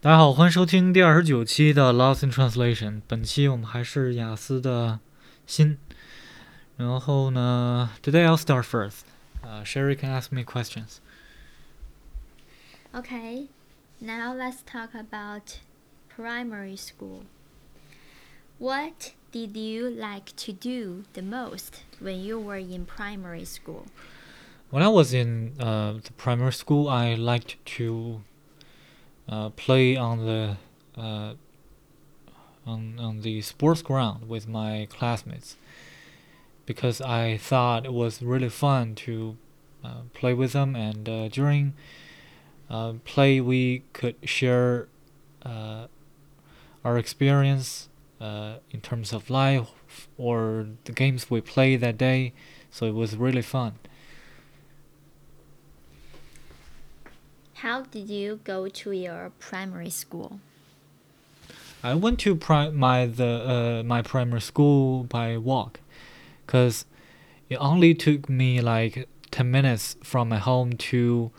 大家好，欢迎收听第二十九期的 Lost in Translation。本期我们还是雅思的新。然后呢，Today I'll start first. Uh, Sherry can ask me questions. Okay, now let's talk about primary school. What did you like to do the most when you were in primary school? When I was in uh, the primary school, I liked to uh, play on the uh, on on the sports ground with my classmates because I thought it was really fun to uh, play with them and uh, during uh, play we could share uh, our experience in terms of life or the games we played that day. So it was really fun How did you go to your primary school? I went to pri- my the uh, my primary school by walk, cause it only took me like ten minutes from my home to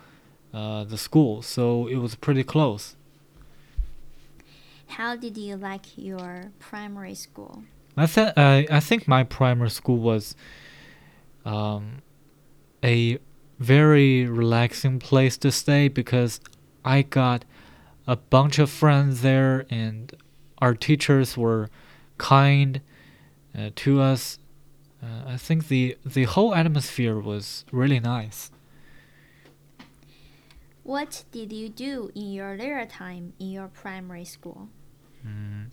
uh, the school, so it was pretty close. How did you like your primary school? I th- I I think my primary school was um, a very relaxing place to stay because I got a bunch of friends there and our teachers were kind uh, to us. Uh, I think the the whole atmosphere was really nice. What did you do in your leisure time in your primary school? Mm.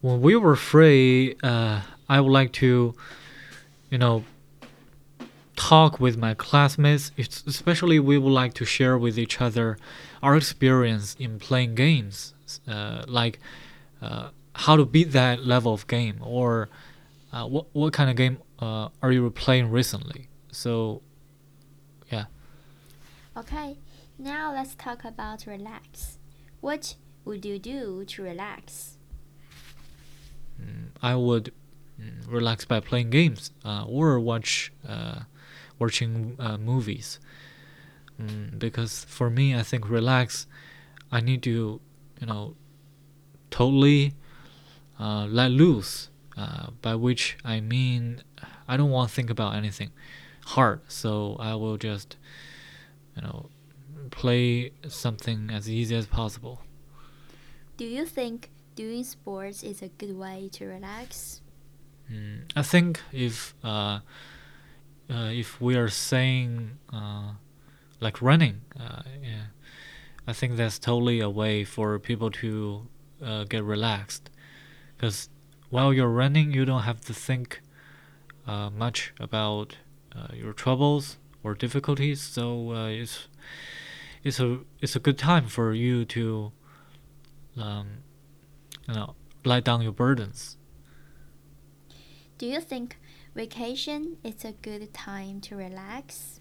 When we were free, uh, I would like to, you know, talk with my classmates. Especially, we would like to share with each other our experience in playing games, uh, like uh, how to beat that level of game, or uh, what what kind of game uh, are you playing recently. So, yeah. Okay, now let's talk about relax. What would you do to relax? Mm, I would mm, relax by playing games uh, or watch uh, watching uh, movies. Mm, because for me, I think relax. I need to, you know, totally uh, let loose. Uh, by which I mean, I don't want to think about anything hard. So I will just, you know, play something as easy as possible. Do you think doing sports is a good way to relax? Mm, I think if uh, uh, if we are saying uh, like running, uh, yeah, I think that's totally a way for people to uh, get relaxed. Because while you're running, you don't have to think uh, much about uh, your troubles or difficulties. So uh, it's it's a it's a good time for you to um, you know let down your burdens. Do you think vacation is a good time to relax?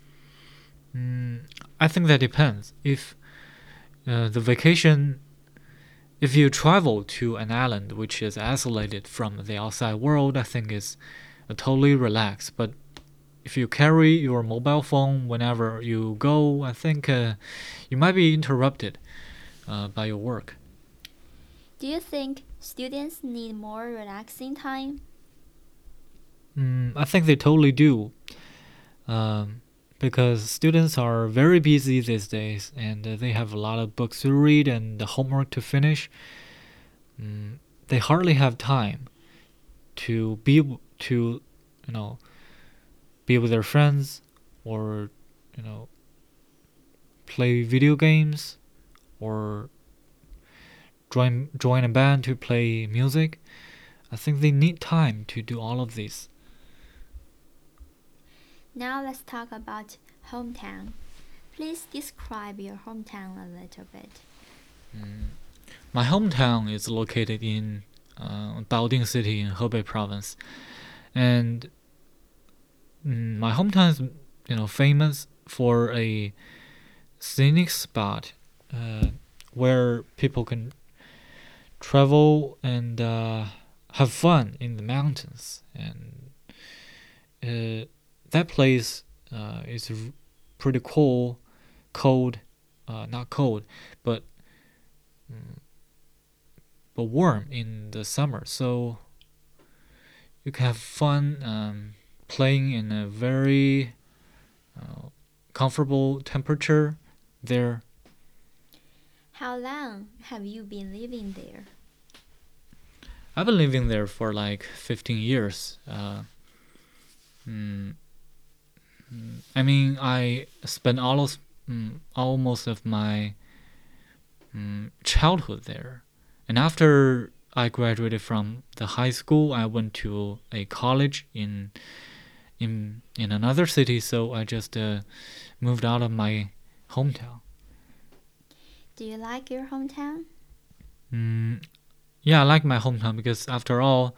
Mm, I think that depends. If uh, the vacation, if you travel to an island which is isolated from the outside world, I think it's uh, totally relaxed. But if you carry your mobile phone whenever you go, I think uh, you might be interrupted uh, by your work. Do you think students need more relaxing time? Mm, I think they totally do. Um, because students are very busy these days and uh, they have a lot of books to read and the homework to finish. Mm, they hardly have time to be to you know be with their friends or you know play video games or join join a band to play music. I think they need time to do all of this. Now let's talk about hometown. Please describe your hometown a little bit. Mm. My hometown is located in uh, Baoding City in Hebei Province, and mm, my hometown is you know famous for a scenic spot uh, where people can travel and uh, have fun in the mountains and. Uh, that place uh, is pretty cool, cold, uh, not cold, but mm, but warm in the summer. So you can have fun um, playing in a very uh, comfortable temperature there. How long have you been living there? I've been living there for like 15 years. Uh, mm, mm, I mean, I spent almost mm, almost of my mm, childhood there, and after I graduated from the high school, I went to a college in in in another city. So I just uh, moved out of my hometown. Do you like your hometown? Mm, yeah, I like my hometown because after all,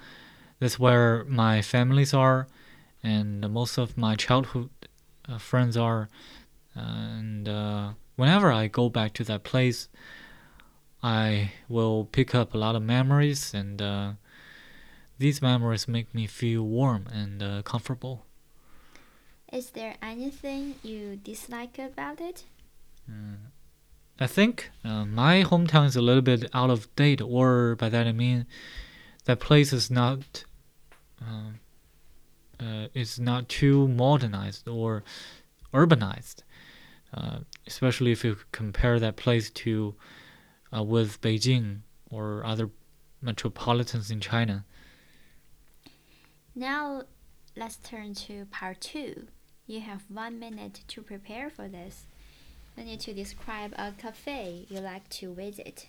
that's where my families are, and most of my childhood uh, friends are. And uh, whenever I go back to that place, I will pick up a lot of memories, and uh, these memories make me feel warm and uh, comfortable. Is there anything you dislike about it? Mm. I think uh, my hometown is a little bit out of date, or by that I mean that place is not uh, uh, is not too modernized or urbanized, uh, especially if you compare that place to uh, with Beijing or other metropolitans in China. Now, let's turn to part two. You have one minute to prepare for this. You need to describe a cafe you like to visit.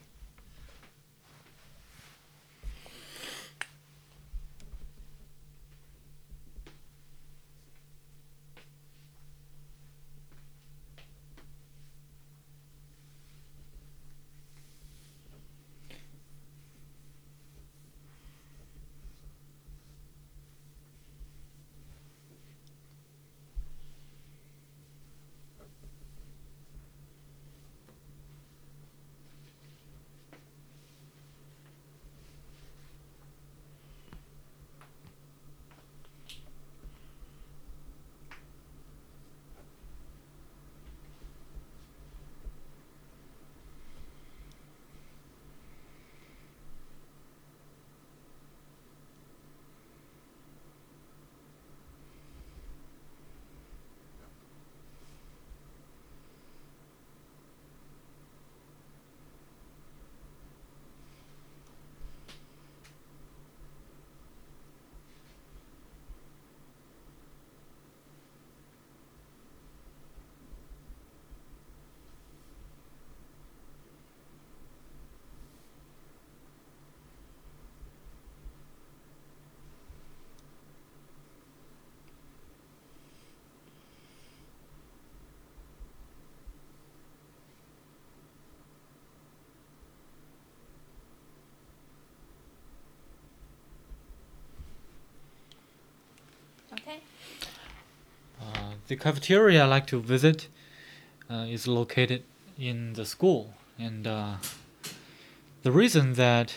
Uh, the cafeteria I like to visit uh, is located in the school, and uh, the reason that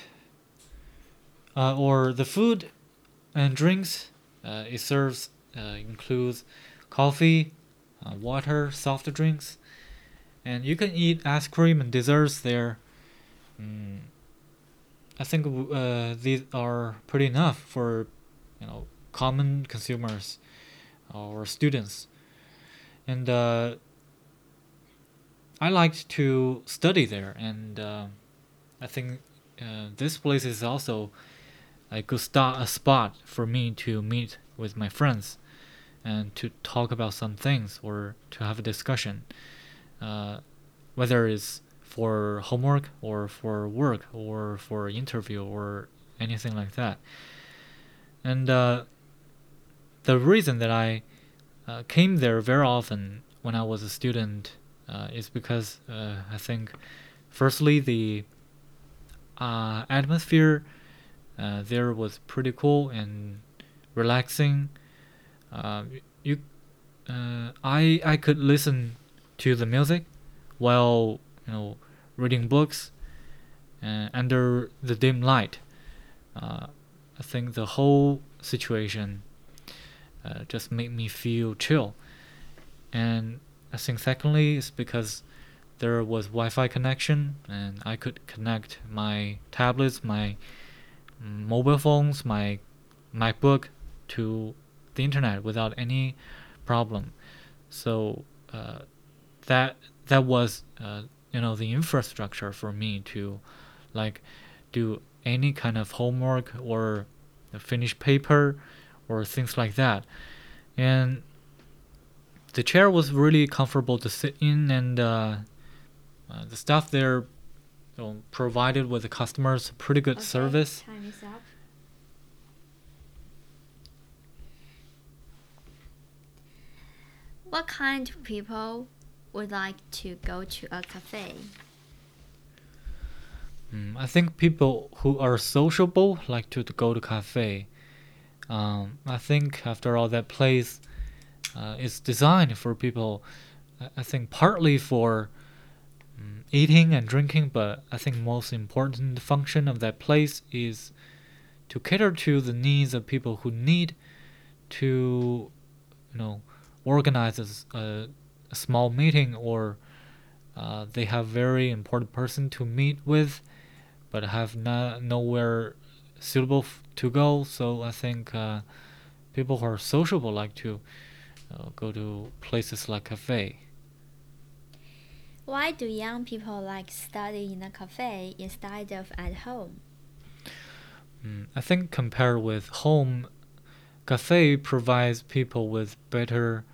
uh, or the food and drinks uh, it serves includes coffee, water, soft drinks, and you can eat ice cream and desserts there. Mm, I think these are pretty enough for you know common consumers or students. And uh, I liked to study there, and uh, I think uh, this place is also a good start, a spot for me to meet with my friends and to talk about some things or to have a discussion, uh, whether it's for homework or for work or for interview or anything like that. And uh, the reason that I uh, came there very often when I was a student uh, is because uh, I think, firstly, the uh, atmosphere uh, there was pretty cool and relaxing. Uh, you, I I could listen to the music while you know reading books under the dim light. I think the whole situation uh, just made me feel chill. And I think secondly is because there was Wi-Fi connection, and I could connect my tablets, my mobile phones, my MacBook to the internet without any problem. So uh, that that was uh, you know the infrastructure for me to like do any kind of homework or finish paper or things like that. And the chair was really comfortable to sit in, and uh, uh, the staff there you know, provided with the customers pretty good Okay, service. Time is up. What kind of people would like to go to a cafe? Mm, I think people who are sociable like to, to go to cafe. Um, I think after all, that place uh, is designed for people. I- think partly for mm, eating and drinking, but I think most important function of that place is to cater to the needs of people who need to, you know, organize a small meeting or uh, they have very important person to meet with but have no, nowhere suitable to go. So I think uh, people who are sociable like to uh, go to places like cafe. Why do young people like study in a cafe instead of at home? Mm, I think compared with home, cafe provides people with better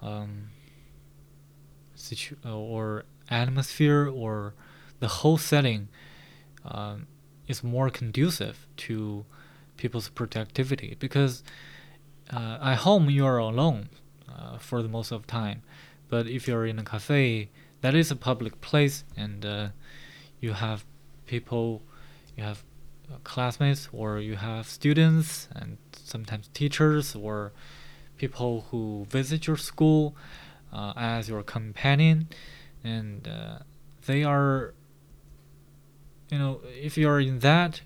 um, situ- uh, or atmosphere or the whole setting um, is more conducive to people's productivity because uh, at home you are alone uh, for the most of time. But if you're in a cafe that is a public place and uh, you have people you have uh, classmates or you have students and sometimes teachers or people who visit your school uh, as your companion. And uh, they are you know if you're in that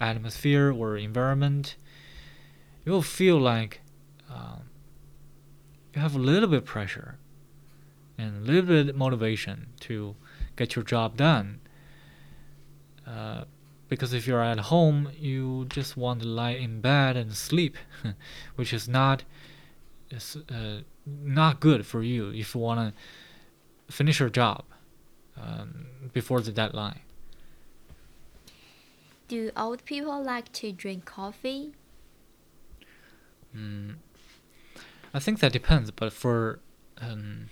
atmosphere or environment you'll feel like um, you have a little bit pressure and a little bit motivation to get your job done. Uh, because if you're at home you just want to lie in bed and sleep which is not is, uh, not good for you if you want to finish your job um, before the deadline Do old people like to drink coffee? Mm, I think that depends, but for um,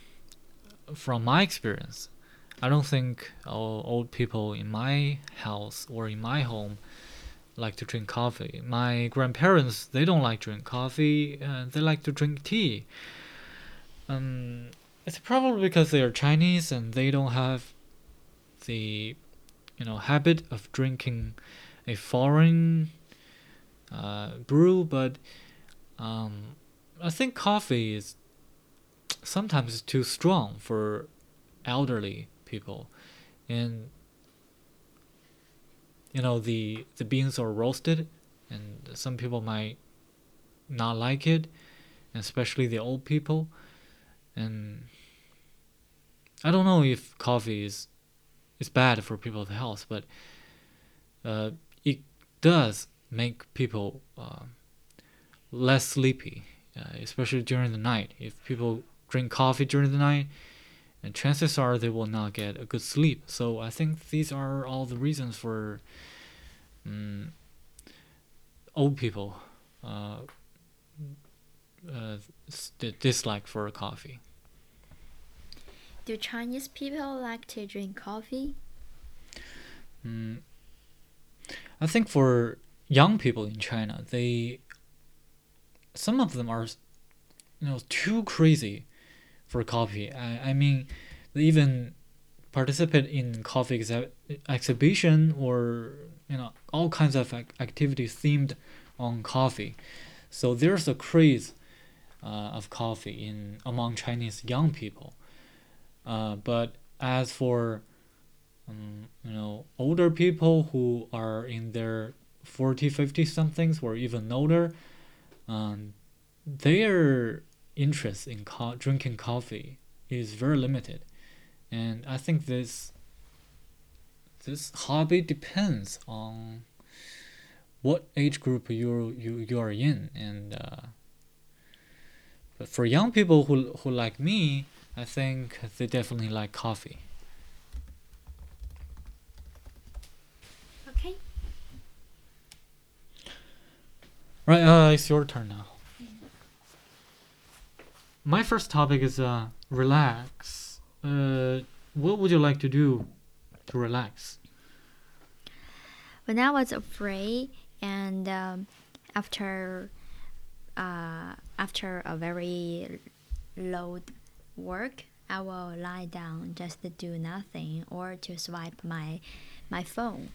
from my experience, I don't think old people in my house or in my home like to drink coffee. My grandparents they don't like to drink coffee. They like to drink tea. Um, it's probably because they are Chinese and they don't have the you know habit of drinking a foreign uh, brew, but um, I think coffee is sometimes too strong for elderly people, and you know the the beans are roasted, and some people might not like it, especially the old people, and I don't know if coffee is is bad for people's health, but uh, does make people. Uh, less sleepy, uh, especially during the night. If people drink coffee during the night, and chances are they will not get a good sleep. So I think these are all the reasons for um, old people uh, uh, dislike for coffee. Do Chinese people like to drink coffee? Mm, I think for young people in China, they some of them are, you know, too crazy for coffee. I, I mean, they even participate in coffee exhi- exhibition or you know all kinds of ac- activities themed on coffee. So there's a craze uh, of coffee in among Chinese young people. Uh, but as for um, you know older people who are in their 40 50 somethings or even older um, their interest in co- drinking coffee is very limited and I think this this hobby depends on what age group you you you are in, and uh, but for young people who who like me, I think they definitely like coffee. Right, uh, it's your turn now. My first topic is uh, relax. Uh, what would you like to do to relax? When I was afraid, and um, after uh, after a very load work, I will lie down just to do nothing or to swipe my my phone.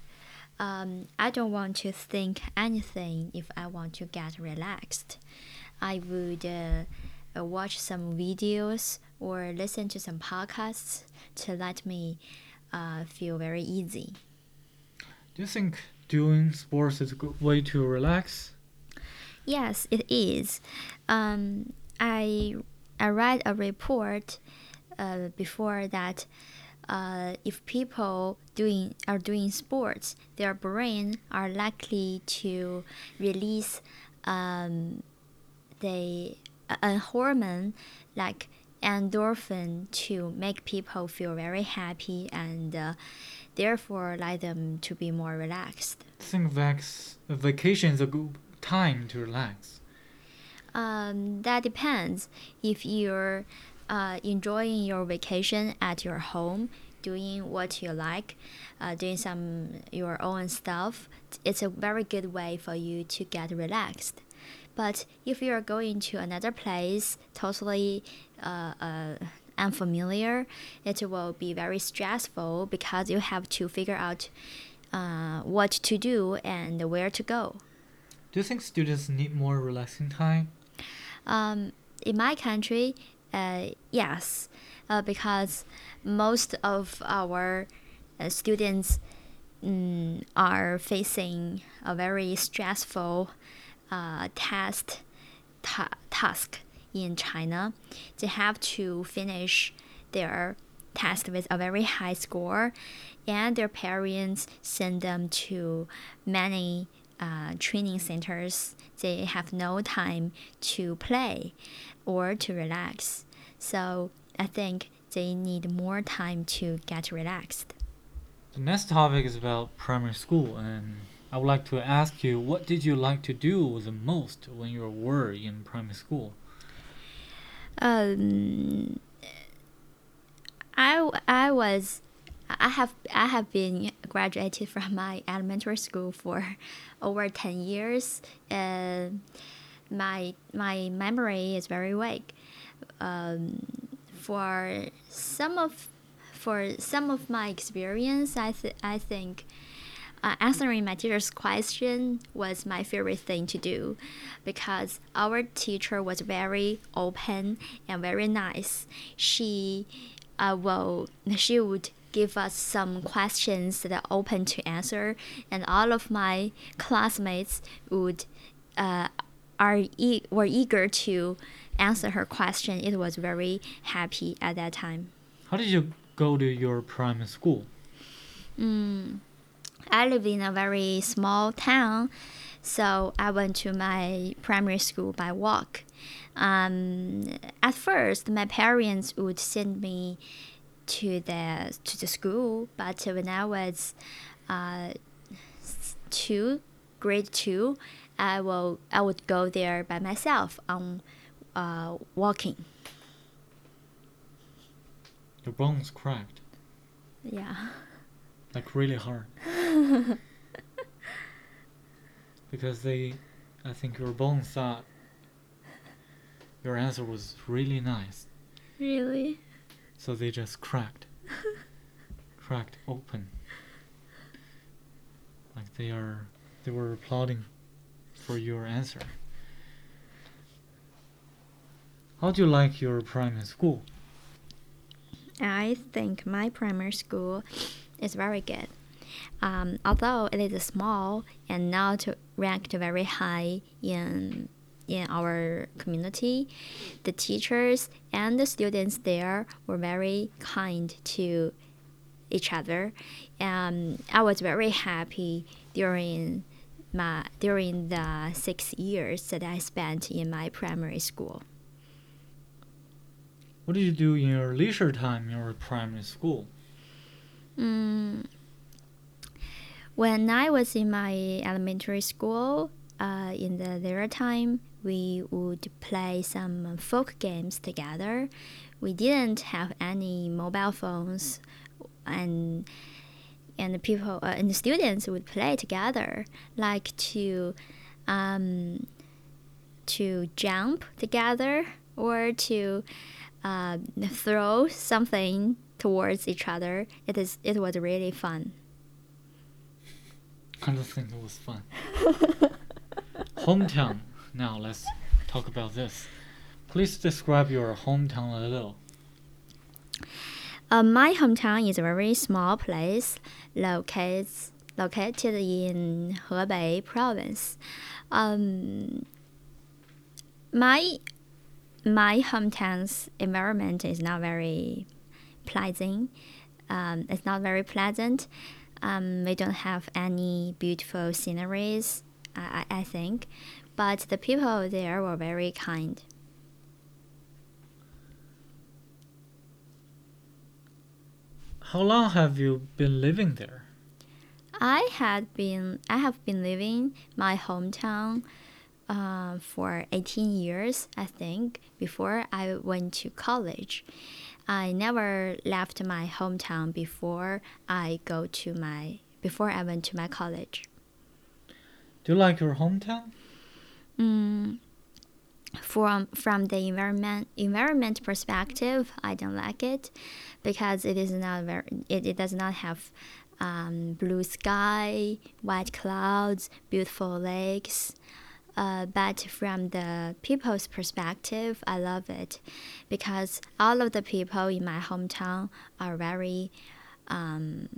Um, I don't want to think anything if I want to get relaxed. I would uh, watch some videos or listen to some podcasts to let me uh, feel very easy. Do you think doing sports is a good way to relax? Yes, it is. Um, I I read a report uh, before that uh, if people doing are doing sports, their brain are likely to release um, the a hormone like endorphin to make people feel very happy and uh, therefore like them to be more relaxed. I think vac- vacation is a good time to relax. Um, that depends. If you're uh, enjoying your vacation at your home, doing what you like, uh, doing some your own stuff, it's a very good way for you to get relaxed. But if you are going to another place, totally uh, uh, unfamiliar, it will be very stressful because you have to figure out uh, what to do and where to go. Do you think students need more relaxing time? Um, in my country, uh, yes, uh, because most of our uh, students mm, are facing a very stressful uh, test ta- task in China. They have to finish their test with a very high score, and their parents send them to many uh, training centers. They have no time to play or to relax. So I think they need more time to get relaxed. The next topic is about primary school, and I would like to ask you what did you like to do the most when you were in primary school? Um, I, I was I have I have been graduated from my elementary school for over ten years, and my my memory is very weak. Um, for some of for some of my experience, I th- I think uh, answering my teacher's question was my favorite thing to do because our teacher was very open and very nice. She uh, well she would give us some questions that are open to answer and all of my classmates would uh, are e- were eager to answer her question. It was very happy at that time. How did you go to your primary school? Mm, I lived in a very small town, so I went to my primary school by walk. Um, at first, my parents would send me to the to the school, but when I was uh, two, grade two, I will I would go there by myself on uh, walking. Your bones cracked. Yeah. Like really hard. because they, I think your bones thought your answer was really nice. Really? So they just cracked. cracked open. Like they are, they were applauding for your answer. How do you like your primary school? I think my primary school is very good. Um, although it is small and not ranked very high in in our community. The teachers and the students there were very kind to each other, and I was very happy during my during the six years that I spent in my primary school. What did you do in your leisure time in your primary school? Mm, when I was in my elementary school, uh, in the leisure time, we would play some folk games together. We didn't have any mobile phones, and and the people uh, and the students would play together, like to um, to jump together or to uh, throw something towards each other. It is it was really fun. I don't think it was fun. hometown. Now let's talk about this. Please describe your hometown a little. Uh, my hometown is a very small place located located in Hebei province. Um, my my hometown's environment is not very pleasant. Um, it's not very pleasant. Um, we don't have any beautiful sceneries, I, I think, but the people there were very kind. How long have you been living there? I had been I have been living my hometown uh, for 18 years, I think, before I went to college. I never left my hometown before I go to my before I went to my college. Do you like your hometown? Mm, from from the environment environment perspective, I don't like it because it is not very it, it does not have um, blue sky, white clouds, beautiful lakes. Uh, but from the people's perspective, I love it because all of the people in my hometown are very um,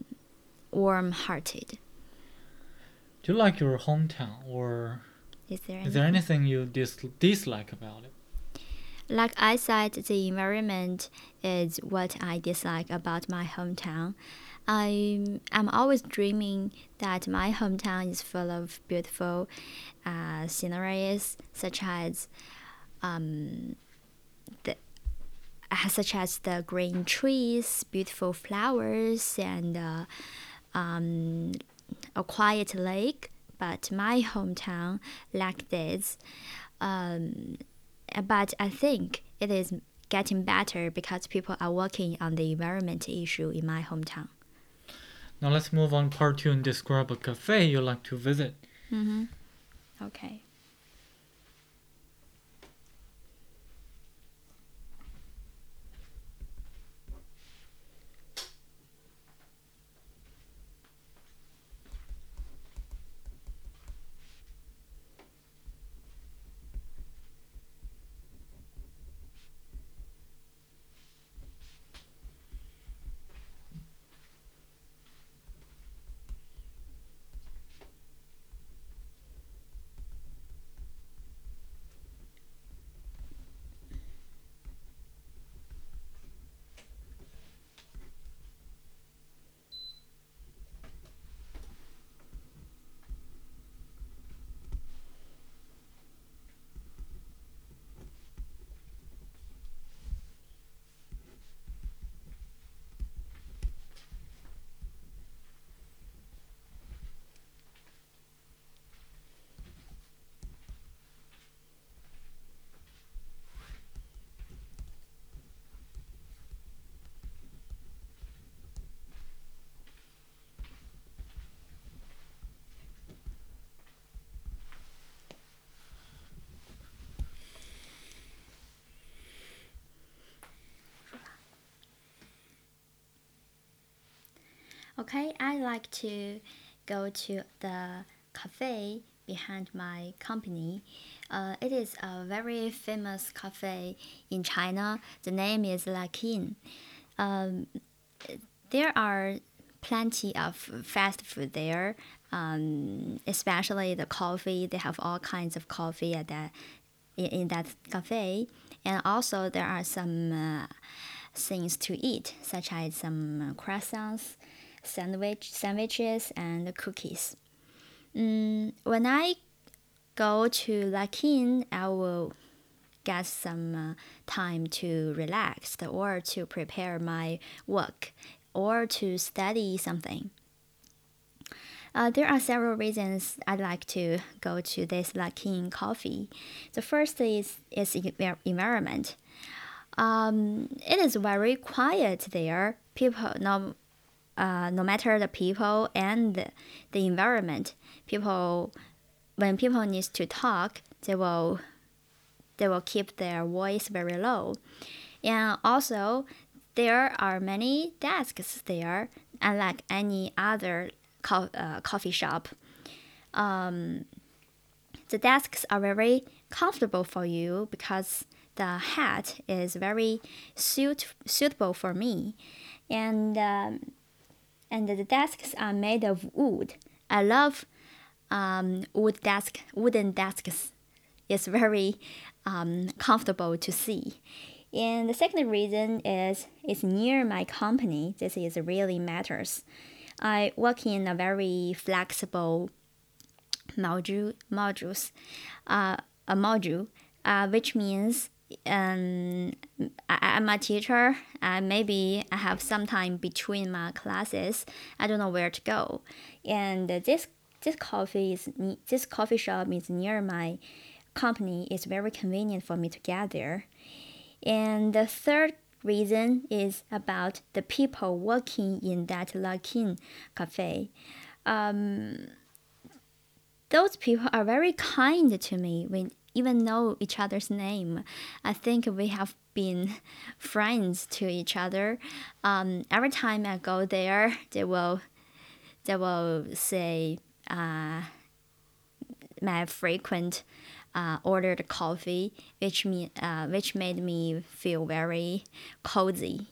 warm hearted. Do you like your hometown or Is there, is there anything? anything you dis- dislike about it? Like I said, the environment is what I dislike about my hometown. I'm I'm always dreaming that my hometown is full of beautiful uh, sceneries, such as um, the uh, such as the green trees, beautiful flowers, and uh, um, a quiet lake. But my hometown lack this. Um, but I think it is getting better because people are working on the environment issue in my hometown. Now let's move on part two and describe a cafe you like to visit. Mm-hmm. Okay. Okay, I like to go to the cafe behind my company. Uh, it is a very famous cafe in China. The name is Luckin. Um, there are plenty of fast food there, um, especially the coffee. They have all kinds of coffee at that in, in that cafe, and also there are some uh, things to eat, such as some croissants, sandwich sandwiches, and cookies. Mm, when I go to Luckin, I will get some uh, time to relax or to prepare my work or to study something. Uh, there are several reasons I'd like to go to this Luckin coffee. The first is is environment. Um, it is very quiet there. People no, uh, no matter the people and the environment, people when people need to talk, they will they will keep their voice very low. And also, there are many desks there, unlike any other co- uh, coffee shop. Um, the desks are very comfortable for you because the hat is very suit suitable for me, and um, and the desks are made of wood. I love um, wood desk wooden desks. It's very um, comfortable to see. And the second reason is it's near my company. This is really matters. I work in a very flexible module modules, uh, a module, uh, which means um, I, am a teacher. Uh, maybe I have some time between my classes. I don't know where to go, and this this coffee is this coffee shop is near my company. It's very convenient for me to get there. And the third reason is about the people working in that Luckin cafe. Um, those people are very kind to me. We even know each other's name. I think we have been friends to each other. Um, every time I go there, they will they will say uh, my frequent uh, ordered coffee, which me uh, which made me feel very cozy.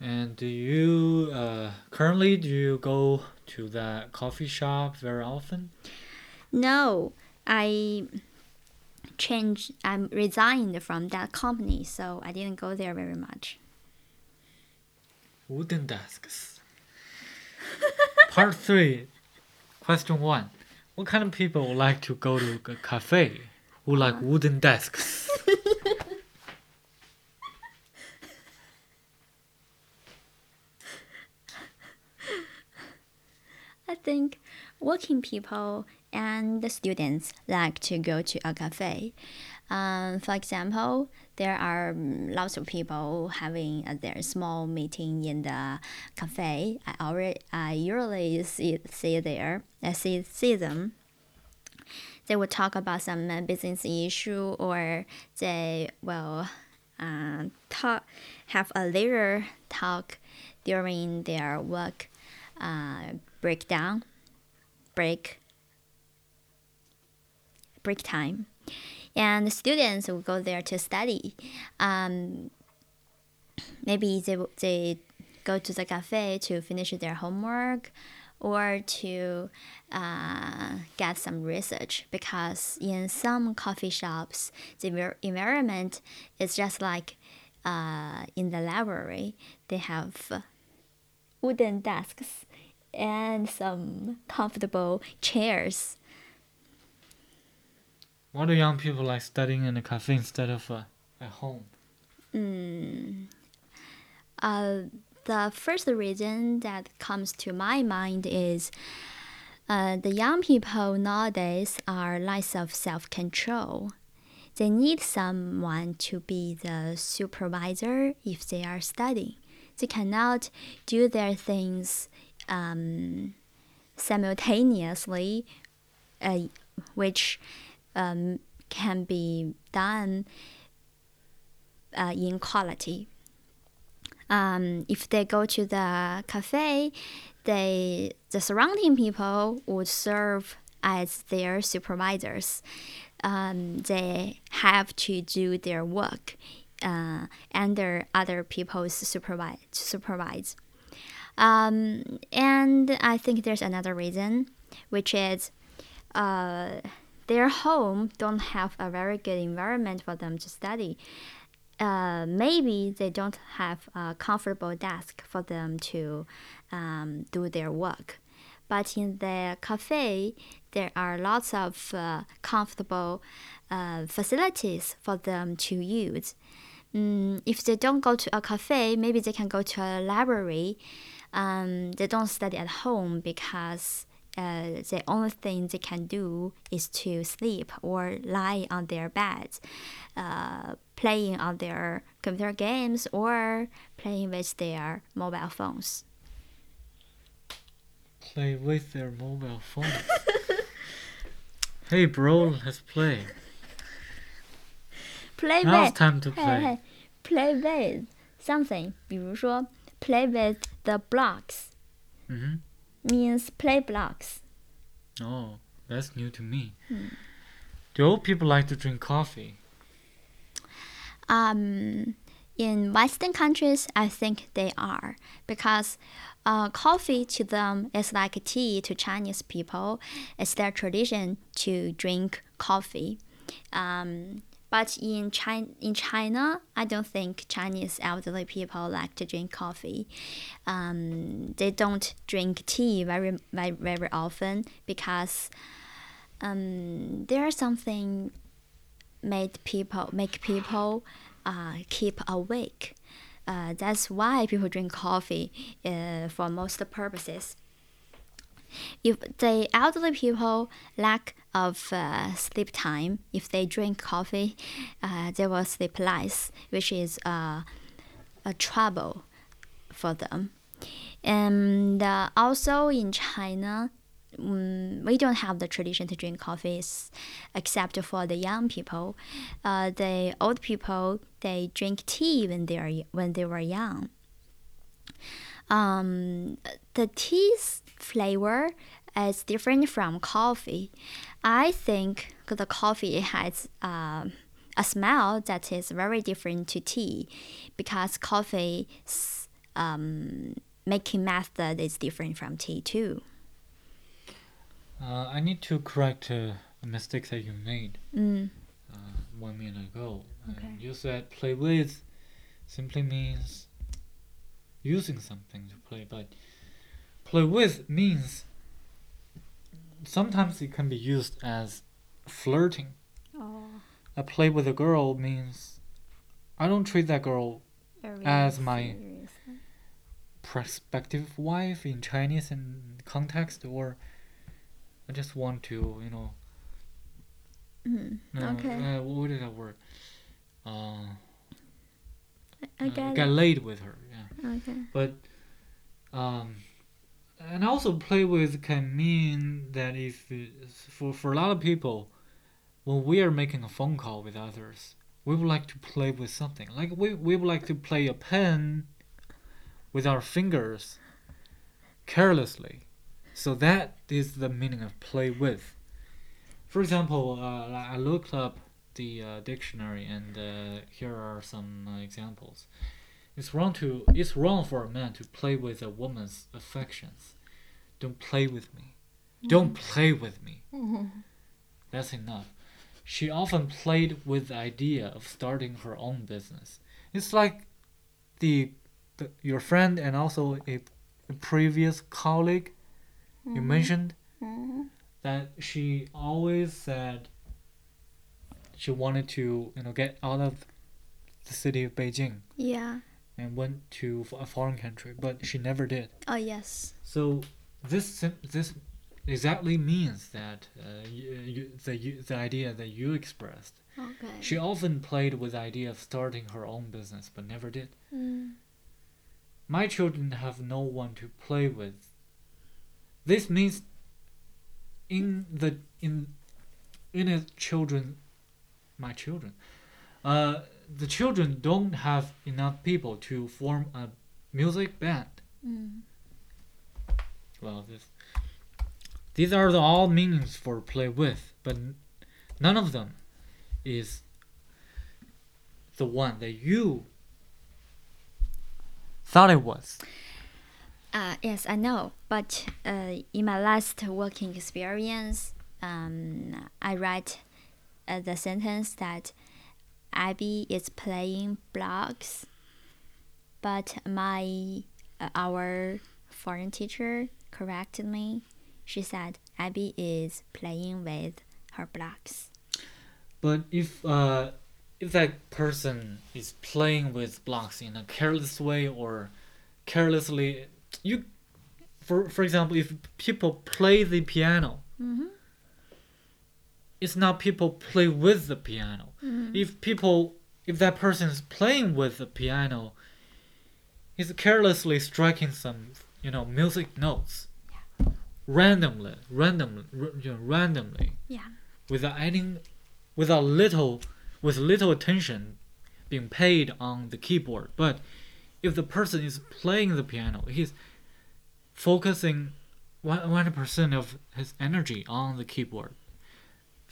And do you uh, currently do you go to that coffee shop very often? No, I changed. I'm resigned from that company, so I didn't go there very much. Wooden desks. Part three. Question one: What kind of people would like to go to a cafe who like wooden desks? I think working people and the students like to go to a cafe. Um, for example, there are lots of people having uh, their small meeting in the cafe. I already, I usually see, see there, I see, see them. They will talk about some uh, business issue or they will uh, talk, have a later talk during their work uh, breakdown, break, break time and the students will go there to study. Um, maybe they they go to the cafe to finish their homework or to uh, get some research because in some coffee shops the environment is just like uh, in the library they have wooden desks and some comfortable chairs why do young people like studying in a cafe instead of uh, at home? Mm. Uh, the first reason that comes to my mind is uh, the young people nowadays are less of self control. They need someone to be the supervisor if they are studying. They cannot do their things um, simultaneously, uh, which um, can be done uh, in quality. Um, if they go to the cafe, they the surrounding people would serve as their supervisors. Um, they have to do their work uh, under other people's supervise supervise. Um, and I think there's another reason, which is uh, their home don't have a very good environment for them to study. Uh, maybe they don't have a comfortable desk for them to um, do their work. But in the cafe, there are lots of uh, comfortable uh, facilities for them to use. Mm, if they don't go to a cafe, maybe they can go to a library Um, they don't study at home because uh, the only thing they can do is to sleep or lie on their beds, uh, playing on their computer games or playing with their mobile phones. Play with their mobile phone. hey, bro, let's play. Play Now with it's time to 嘿 play. 嘿，play with something，比如说 play with the blocks hmm means play blocks. Oh, that's new to me. Hmm. Do old people like to drink coffee? Um, in Western countries, I think they are because uh, coffee to them is like tea to Chinese people. It's their tradition to drink coffee. Um, but in China, in China, I don't think Chinese elderly people like to drink coffee. Um, they don't drink tea very, very, very often because um, there's something made people make people uh, keep awake. Uh, that's why people drink coffee uh, for most purposes. If the elderly people lack of uh, sleep time, if they drink coffee, uh, they will sleep less, which is uh, a trouble for them. And uh, also in China, mm, we don't have the tradition to drink coffees except for the young people. Uh, the old people they drink tea when they are when they were young. Um, the tea's flavor is different from coffee. I think the coffee has um a smell that is very different to tea because coffee's um, making method is different from tea too. Uh, I need to correct uh, a mistake that you made Mm. uh, one minute ago. Okay. You said play with simply means using something to play, but play with means sometimes it can be used as flirting. Oh, I play with a girl means I don't treat that girl As my- prospective wife in Chinese in context, or I just want to, you know, Mm. Okay. uh, what is that word? Uh, I uh, get get laid with her, yeah. Okay. But, um, and also play with can mean that if for for a lot of people, when we are making a phone call with others, we would like to play with something. Like we we would like to play a pen with our fingers carelessly. So that is the meaning of play with. For example, uh, I looked up the uh, dictionary, and uh, here are some uh, examples. It's wrong to it's wrong for a man to play with a woman's affections. Don't play with me. Don't mm. play with me. That's enough. She often played with the idea of starting her own business. It's like the, the your friend and also a, a previous colleague you mm-hmm. mentioned mm-hmm. that she always said she wanted to you know get out of the city of Beijing Yeah. And went to a foreign country, but she never did. Oh yes. So this this exactly means that uh, you, you, the you, the idea that you expressed. Okay. She often played with the idea of starting her own business, but never did. Mm. My children have no one to play with. This means in the in in a children my children uh the children don't have enough people to form a music band. Mm. Well, this, these are the all meanings for play with, but none of them is the one that you thought it was. Uh, yes, I know. But uh, in my last working experience, um, I write uh, the sentence that Abby is playing blocks, but my uh, our foreign teacher corrected me. She said Abby is playing with her blocks. But if uh, if that person is playing with blocks in a careless way or carelessly, you, for for example, if people play the piano, Mm-hmm. It's not people play with the piano. Mm-hmm. If people, if that person is playing with the piano, he's carelessly striking some, you know, music notes, randomly, randomly, r- you know, randomly Yeah. without any without little with little attention being paid on the keyboard but if the person is playing the piano he's focusing 100% of his energy on the keyboard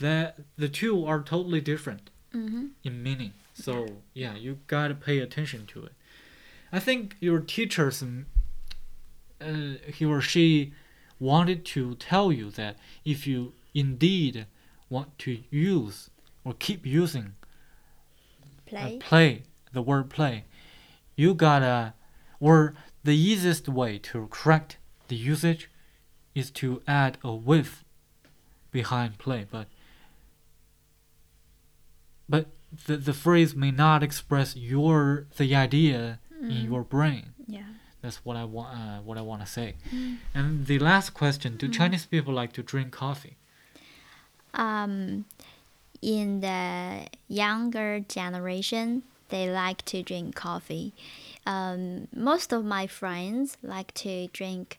that the two are totally different Mm-hmm. in meaning so yeah you gotta pay attention to it i think your teachers mm, uh, he or she wanted to tell you that if you indeed want to use or keep using uh, Play. play the word play you gotta or the easiest way to correct the usage is to add a with behind play but but the, the phrase may not express your the idea in your brain Yeah. that's what i want uh, what i want to say and the last question do chinese people like to drink coffee Um, in the younger generation, they like to drink coffee. Um, most of my friends like to drink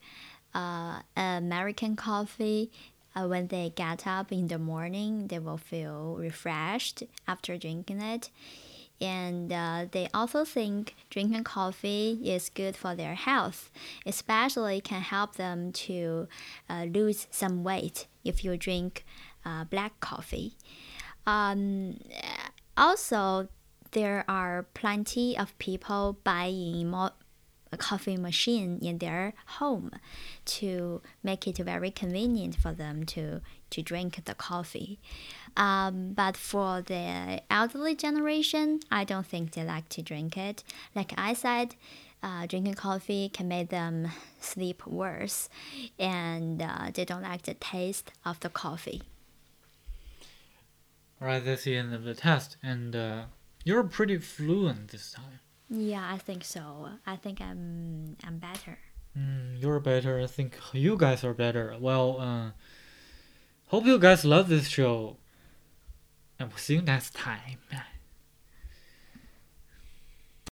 uh, American coffee. Uh, when they get up in the morning, they will feel refreshed after drinking it. And uh, they also think drinking coffee is good for their health, especially can help them to uh, lose some weight if you drink uh, black coffee. Um, also, there are plenty of people buying mo- a coffee machine in their home to make it very convenient for them to, to drink the coffee. Um, but for the elderly generation, I don't think they like to drink it. Like I said, uh, drinking coffee can make them sleep worse, and uh, they don't like the taste of the coffee. right that's the end of the test and uh, you're pretty fluent this time Yeah, I think so. I think I'm I'm better. Mm, you're better. I think you guys are better. Well, uh, hope you guys love this show. And we'll see you next time.